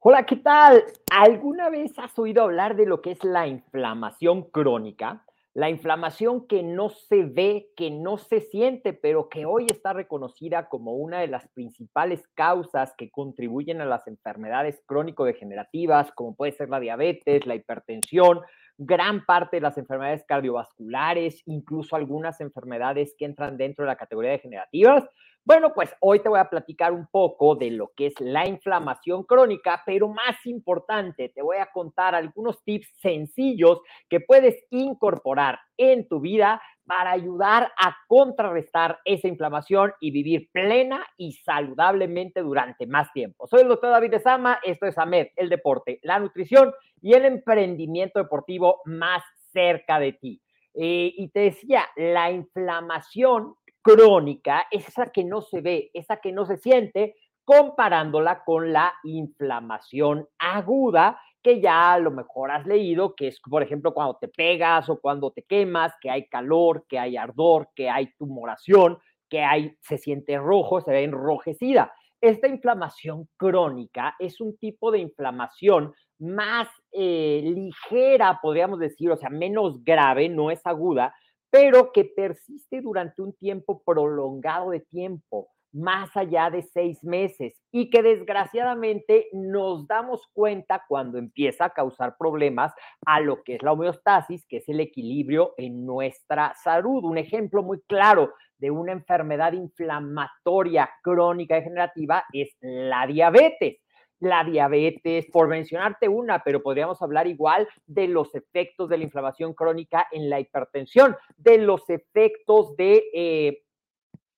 Hola, ¿qué tal? ¿Alguna vez has oído hablar de lo que es la inflamación crónica? La inflamación que no se ve, que no se siente, pero que hoy está reconocida como una de las principales causas que contribuyen a las enfermedades crónico-degenerativas, como puede ser la diabetes, la hipertensión, gran parte de las enfermedades cardiovasculares, incluso algunas enfermedades que entran dentro de la categoría degenerativas. Bueno, pues hoy te voy a platicar un poco de lo que es la inflamación crónica, pero más importante, te voy a contar algunos tips sencillos que puedes incorporar en tu vida para ayudar a contrarrestar esa inflamación y vivir plena y saludablemente durante más tiempo. Soy el doctor David Sama, esto es AMED, el deporte, la nutrición y el emprendimiento deportivo más cerca de ti. Eh, y te decía, la inflamación crónica es esa que no se ve, esa que no se siente, comparándola con la inflamación aguda, que ya a lo mejor has leído, que es, por ejemplo, cuando te pegas o cuando te quemas, que hay calor, que hay ardor, que hay tumoración, que hay, se siente rojo, se ve enrojecida. Esta inflamación crónica es un tipo de inflamación más eh, ligera, podríamos decir, o sea, menos grave, no es aguda, pero que persiste durante un tiempo prolongado de tiempo, más allá de seis meses, y que desgraciadamente nos damos cuenta cuando empieza a causar problemas a lo que es la homeostasis, que es el equilibrio en nuestra salud. Un ejemplo muy claro de una enfermedad inflamatoria crónica degenerativa es la diabetes la diabetes, por mencionarte una, pero podríamos hablar igual de los efectos de la inflamación crónica en la hipertensión, de los efectos de eh,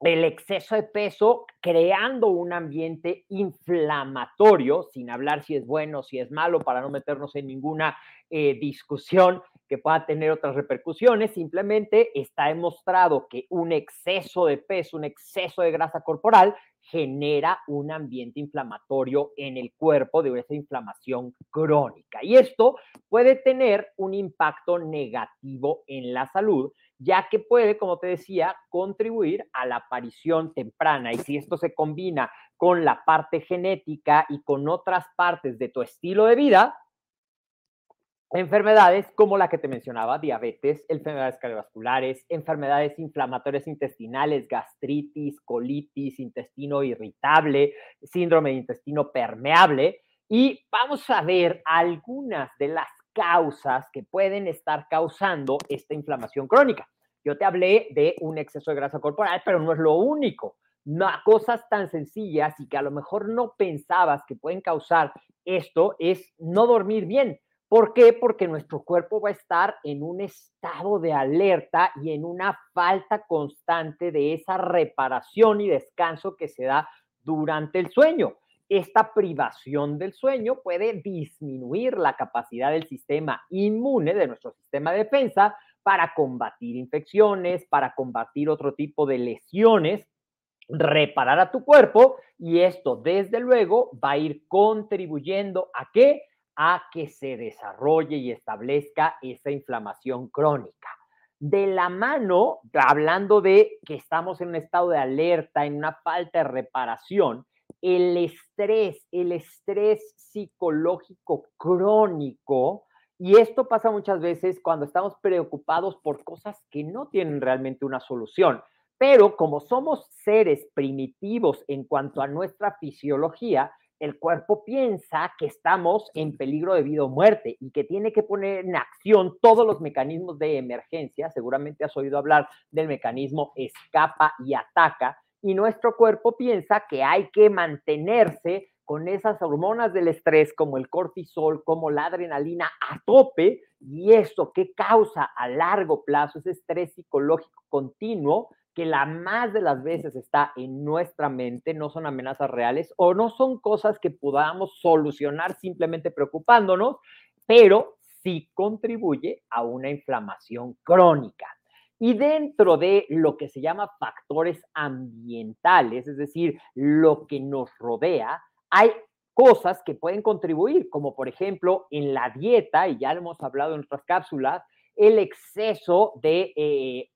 el exceso de peso creando un ambiente inflamatorio, sin hablar si es bueno, si es malo, para no meternos en ninguna eh, discusión que pueda tener otras repercusiones, simplemente está demostrado que un exceso de peso, un exceso de grasa corporal genera un ambiente inflamatorio en el cuerpo de esa inflamación crónica. Y esto puede tener un impacto negativo en la salud, ya que puede, como te decía, contribuir a la aparición temprana. Y si esto se combina con la parte genética y con otras partes de tu estilo de vida, Enfermedades como la que te mencionaba, diabetes, enfermedades cardiovasculares, enfermedades inflamatorias intestinales, gastritis, colitis, intestino irritable, síndrome de intestino permeable. Y vamos a ver algunas de las causas que pueden estar causando esta inflamación crónica. Yo te hablé de un exceso de grasa corporal, pero no es lo único. No, cosas tan sencillas y que a lo mejor no pensabas que pueden causar esto es no dormir bien ¿Por qué? Porque nuestro cuerpo va a estar en un estado de alerta y en una falta constante de esa reparación y descanso que se da durante el sueño. esta privación del sueño puede disminuir la capacidad del sistema inmune, de nuestro sistema de defensa, para combatir infecciones, para combatir otro tipo de lesiones, reparar a tu cuerpo y esto desde luego va a ir contribuyendo a qué? A que se desarrolle y establezca esa inflamación crónica. De la mano, hablando de que estamos en un estado de alerta, en una falta de reparación, el estrés, el estrés psicológico crónico, y esto pasa muchas veces cuando estamos preocupados por cosas que no tienen realmente una solución. Pero como somos seres primitivos en cuanto a nuestra fisiología, el cuerpo piensa que estamos en peligro de vida o muerte y que tiene que poner en acción todos los mecanismos de emergencia. Seguramente has oído hablar del mecanismo escapa y ataca. Y nuestro cuerpo piensa que hay que mantenerse con esas hormonas del estrés como el cortisol, como la adrenalina a tope, y eso que causa a largo plazo ese estrés psicológico continuo, que la más de las veces está en nuestra mente, no son amenazas reales o no son cosas que podamos solucionar simplemente preocupándonos, pero sí contribuye a una inflamación crónica. Y dentro de lo que se llama factores ambientales, es decir, lo que nos rodea, hay cosas que pueden contribuir, como por ejemplo en la dieta, y ya lo hemos hablado en otras cápsulas, el exceso de eh,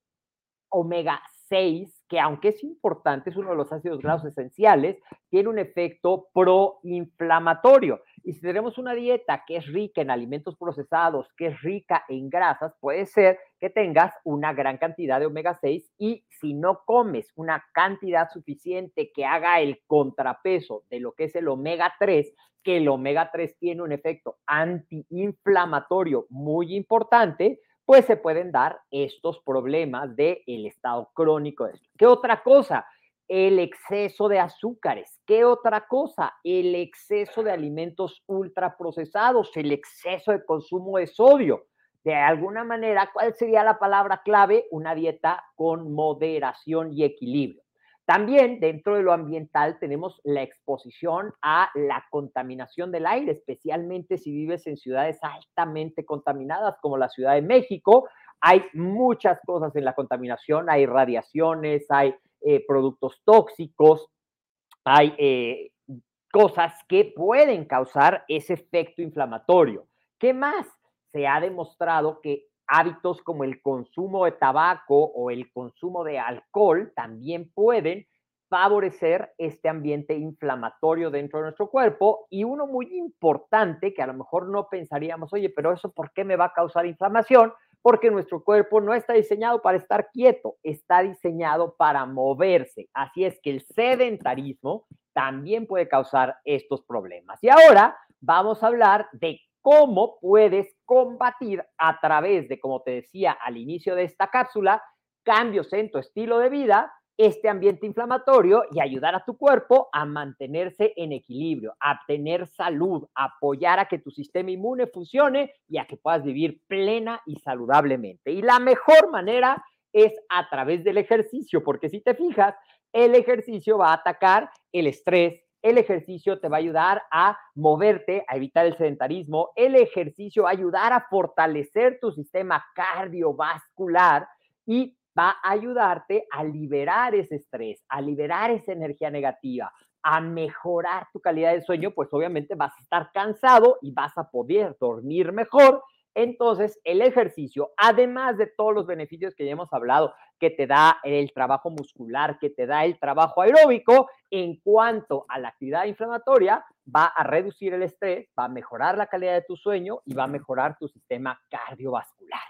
omega 6, que aunque es importante, es uno de los ácidos grasos esenciales, tiene un efecto proinflamatorio. Y si tenemos una dieta que es rica en alimentos procesados, que es rica en grasas, puede ser que tengas una gran cantidad de omega 6 y si no comes una cantidad suficiente que haga el contrapeso de lo que es el omega 3, que el omega 3 tiene un efecto antiinflamatorio muy importante, pues se pueden dar estos problemas del el estado crónico. ¿Qué otra cosa? El exceso de azúcares. ¿Qué otra cosa? El exceso de alimentos ultraprocesados, el exceso de consumo de sodio. De alguna manera, ¿cuál sería la palabra clave? Una dieta con moderación y equilibrio. También dentro de lo ambiental tenemos la exposición a la contaminación del aire, especialmente si vives en ciudades altamente contaminadas como la Ciudad de México. Hay muchas cosas en la contaminación, hay radiaciones, hay eh, productos tóxicos, hay eh, cosas que pueden causar ese efecto inflamatorio. ¿Qué más? Se ha demostrado que hábitos como el consumo de tabaco o el consumo de alcohol también pueden favorecer este ambiente inflamatorio dentro de nuestro cuerpo y uno muy importante que a lo mejor no pensaríamos, oye, pero eso ¿por qué me va a causar inflamación? Porque nuestro cuerpo no está diseñado para estar quieto, está diseñado para moverse. Así es que el sedentarismo también puede causar estos problemas. Y ahora vamos a hablar de cómo puedes combatir a través de, como te decía al inicio de esta cápsula, cambios en tu estilo de vida, este ambiente inflamatorio y ayudar a tu cuerpo a mantenerse en equilibrio, a tener salud, apoyar a que tu sistema inmune funcione y a que puedas vivir plena y saludablemente. Y la mejor manera es a través del ejercicio, porque si te fijas, el ejercicio va a atacar el estrés, el ejercicio te va a ayudar a moverte, a evitar el sedentarismo. El ejercicio va a ayudar a fortalecer tu sistema cardiovascular y va a ayudarte a liberar ese estrés, a liberar esa energía negativa, a mejorar tu calidad de sueño, pues obviamente vas a estar cansado y vas a poder dormir mejor entonces, el ejercicio, además de todos los beneficios que ya hemos hablado, que te da el trabajo muscular, que te da el trabajo aeróbico, en cuanto a la actividad inflamatoria, va a reducir el estrés, va a mejorar la calidad de tu sueño y va a mejorar tu sistema cardiovascular.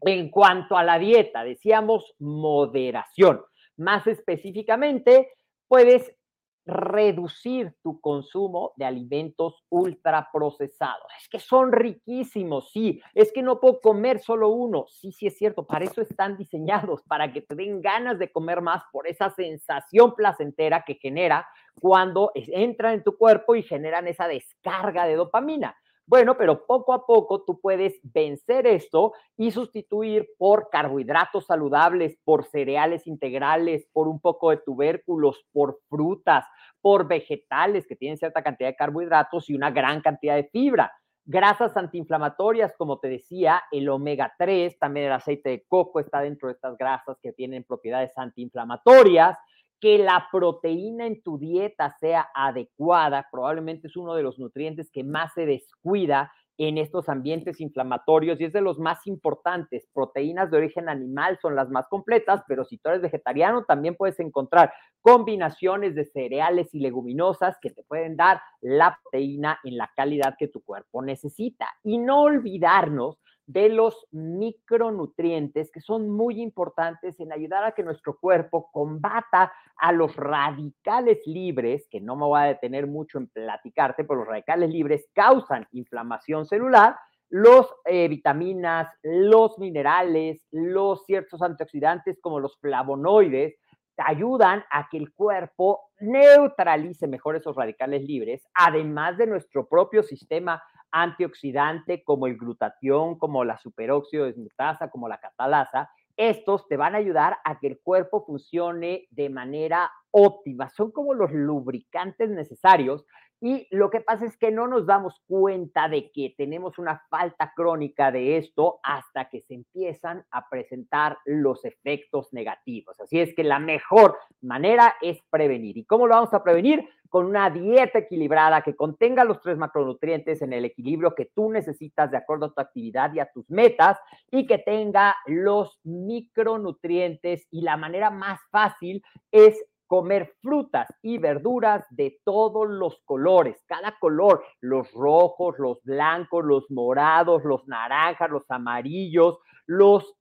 En cuanto a la dieta, decíamos moderación. Más específicamente, puedes reducir tu consumo de alimentos ultraprocesados. Es que son riquísimos, sí. Es que no puedo comer solo uno. Sí, sí es cierto. Para eso están diseñados, para que te den ganas de comer más por esa sensación placentera que genera cuando entran en tu cuerpo y generan esa descarga de dopamina. Bueno, pero poco a poco tú puedes vencer esto y sustituir por carbohidratos saludables, por cereales integrales, por un poco de tubérculos, por frutas, por vegetales que tienen cierta cantidad de carbohidratos y una gran cantidad de fibra. Grasas antiinflamatorias, como te decía, el omega 3, también el aceite de coco está dentro de estas grasas que tienen propiedades antiinflamatorias que la proteína en tu dieta sea adecuada, probablemente es uno de los nutrientes que más se descuida en estos ambientes inflamatorios y es de los más importantes. Proteínas de origen animal son las más completas, pero si tú eres vegetariano también puedes encontrar combinaciones de cereales y leguminosas que te pueden dar la proteína en la calidad que tu cuerpo necesita. Y no olvidarnos de los micronutrientes que son muy importantes en ayudar a que nuestro cuerpo combata a los radicales libres, que no me voy a detener mucho en platicarte, pero los radicales libres causan inflamación celular, los eh, vitaminas, los minerales, los ciertos antioxidantes como los flavonoides, ayudan a que el cuerpo neutralice mejor esos radicales libres, además de nuestro propio sistema antioxidante como el glutatión, como la superóxido desmutasa, como la catalasa, estos te van a ayudar a que el cuerpo funcione de manera óptima. Son como los lubricantes necesarios y lo que pasa es que no nos damos cuenta de que tenemos una falta crónica de esto hasta que se empiezan a presentar los efectos negativos. Así es que la mejor manera es prevenir. ¿Y cómo lo vamos a prevenir? Con una dieta equilibrada que contenga los tres macronutrientes en el equilibrio que tú necesitas de acuerdo a tu actividad y a tus metas y que tenga los micronutrientes y la manera más fácil es comer frutas y verduras de todos los colores, cada color, los rojos, los blancos, los morados, los naranjas, los amarillos, los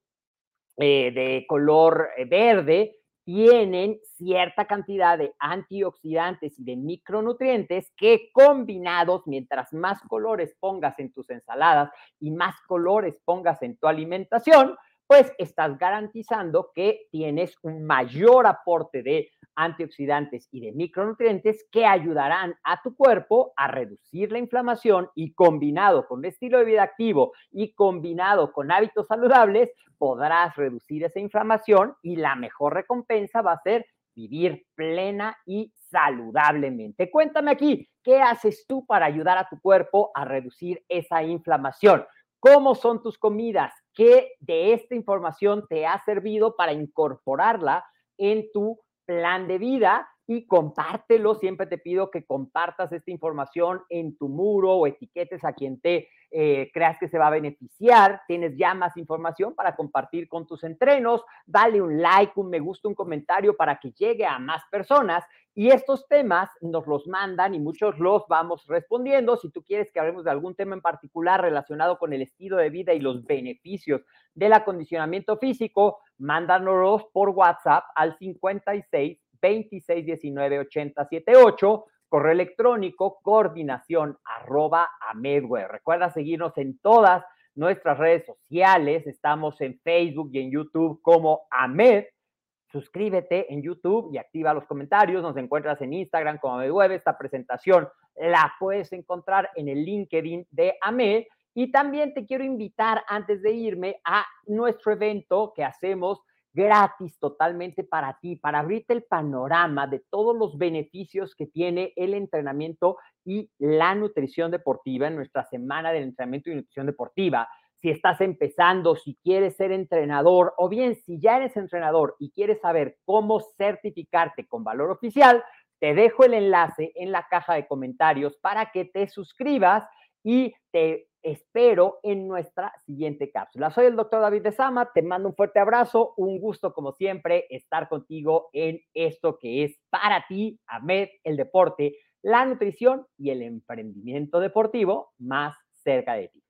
eh, de color eh, verde, tienen cierta cantidad de antioxidantes y de micronutrientes que combinados, mientras más colores pongas en tus ensaladas y más colores pongas en tu alimentación, pues estás garantizando que tienes un mayor aporte de antioxidantes y de micronutrientes que ayudarán a tu cuerpo a reducir la inflamación y combinado con un estilo de vida activo y combinado con hábitos saludables, podrás reducir esa inflamación y la mejor recompensa va a ser vivir plena y saludablemente. Cuéntame aquí, ¿qué haces tú para ayudar a tu cuerpo a reducir esa inflamación? ¿Cómo son tus comidas? ¿Qué de esta información te ha servido para incorporarla en tu plan de vida y compártelo. Siempre te pido que compartas esta información en tu muro o etiquetes a quien te eh, creas que se va a beneficiar. Tienes ya más información para compartir con tus entrenos. Dale un like, un me gusta, un comentario para que llegue a más personas. Y estos temas nos los mandan y muchos los vamos respondiendo. Si tú quieres que hablemos de algún tema en particular relacionado con el estilo de vida y los beneficios del acondicionamiento físico, mándanos por WhatsApp al 56 26 19 80 78, correo electrónico coordinación arroba amedware. Recuerda seguirnos en todas nuestras redes sociales. Estamos en Facebook y en YouTube como Amed. Suscríbete en YouTube y activa los comentarios. Nos encuentras en Instagram como AmedWeb. Esta presentación la puedes encontrar en el LinkedIn de Amed. Y también te quiero invitar antes de irme a nuestro evento que hacemos gratis totalmente para ti, para abrirte el panorama de todos los beneficios que tiene el entrenamiento y la nutrición deportiva en nuestra semana del entrenamiento y nutrición deportiva. Si estás empezando, si quieres ser entrenador o bien si ya eres entrenador y quieres saber cómo certificarte con valor oficial, te dejo el enlace en la caja de comentarios para que te suscribas y te espero en nuestra siguiente cápsula. Soy el doctor David de Sama, te mando un fuerte abrazo, un gusto como siempre estar contigo en esto que es para ti, AMED, el deporte, la nutrición y el emprendimiento deportivo más cerca de ti.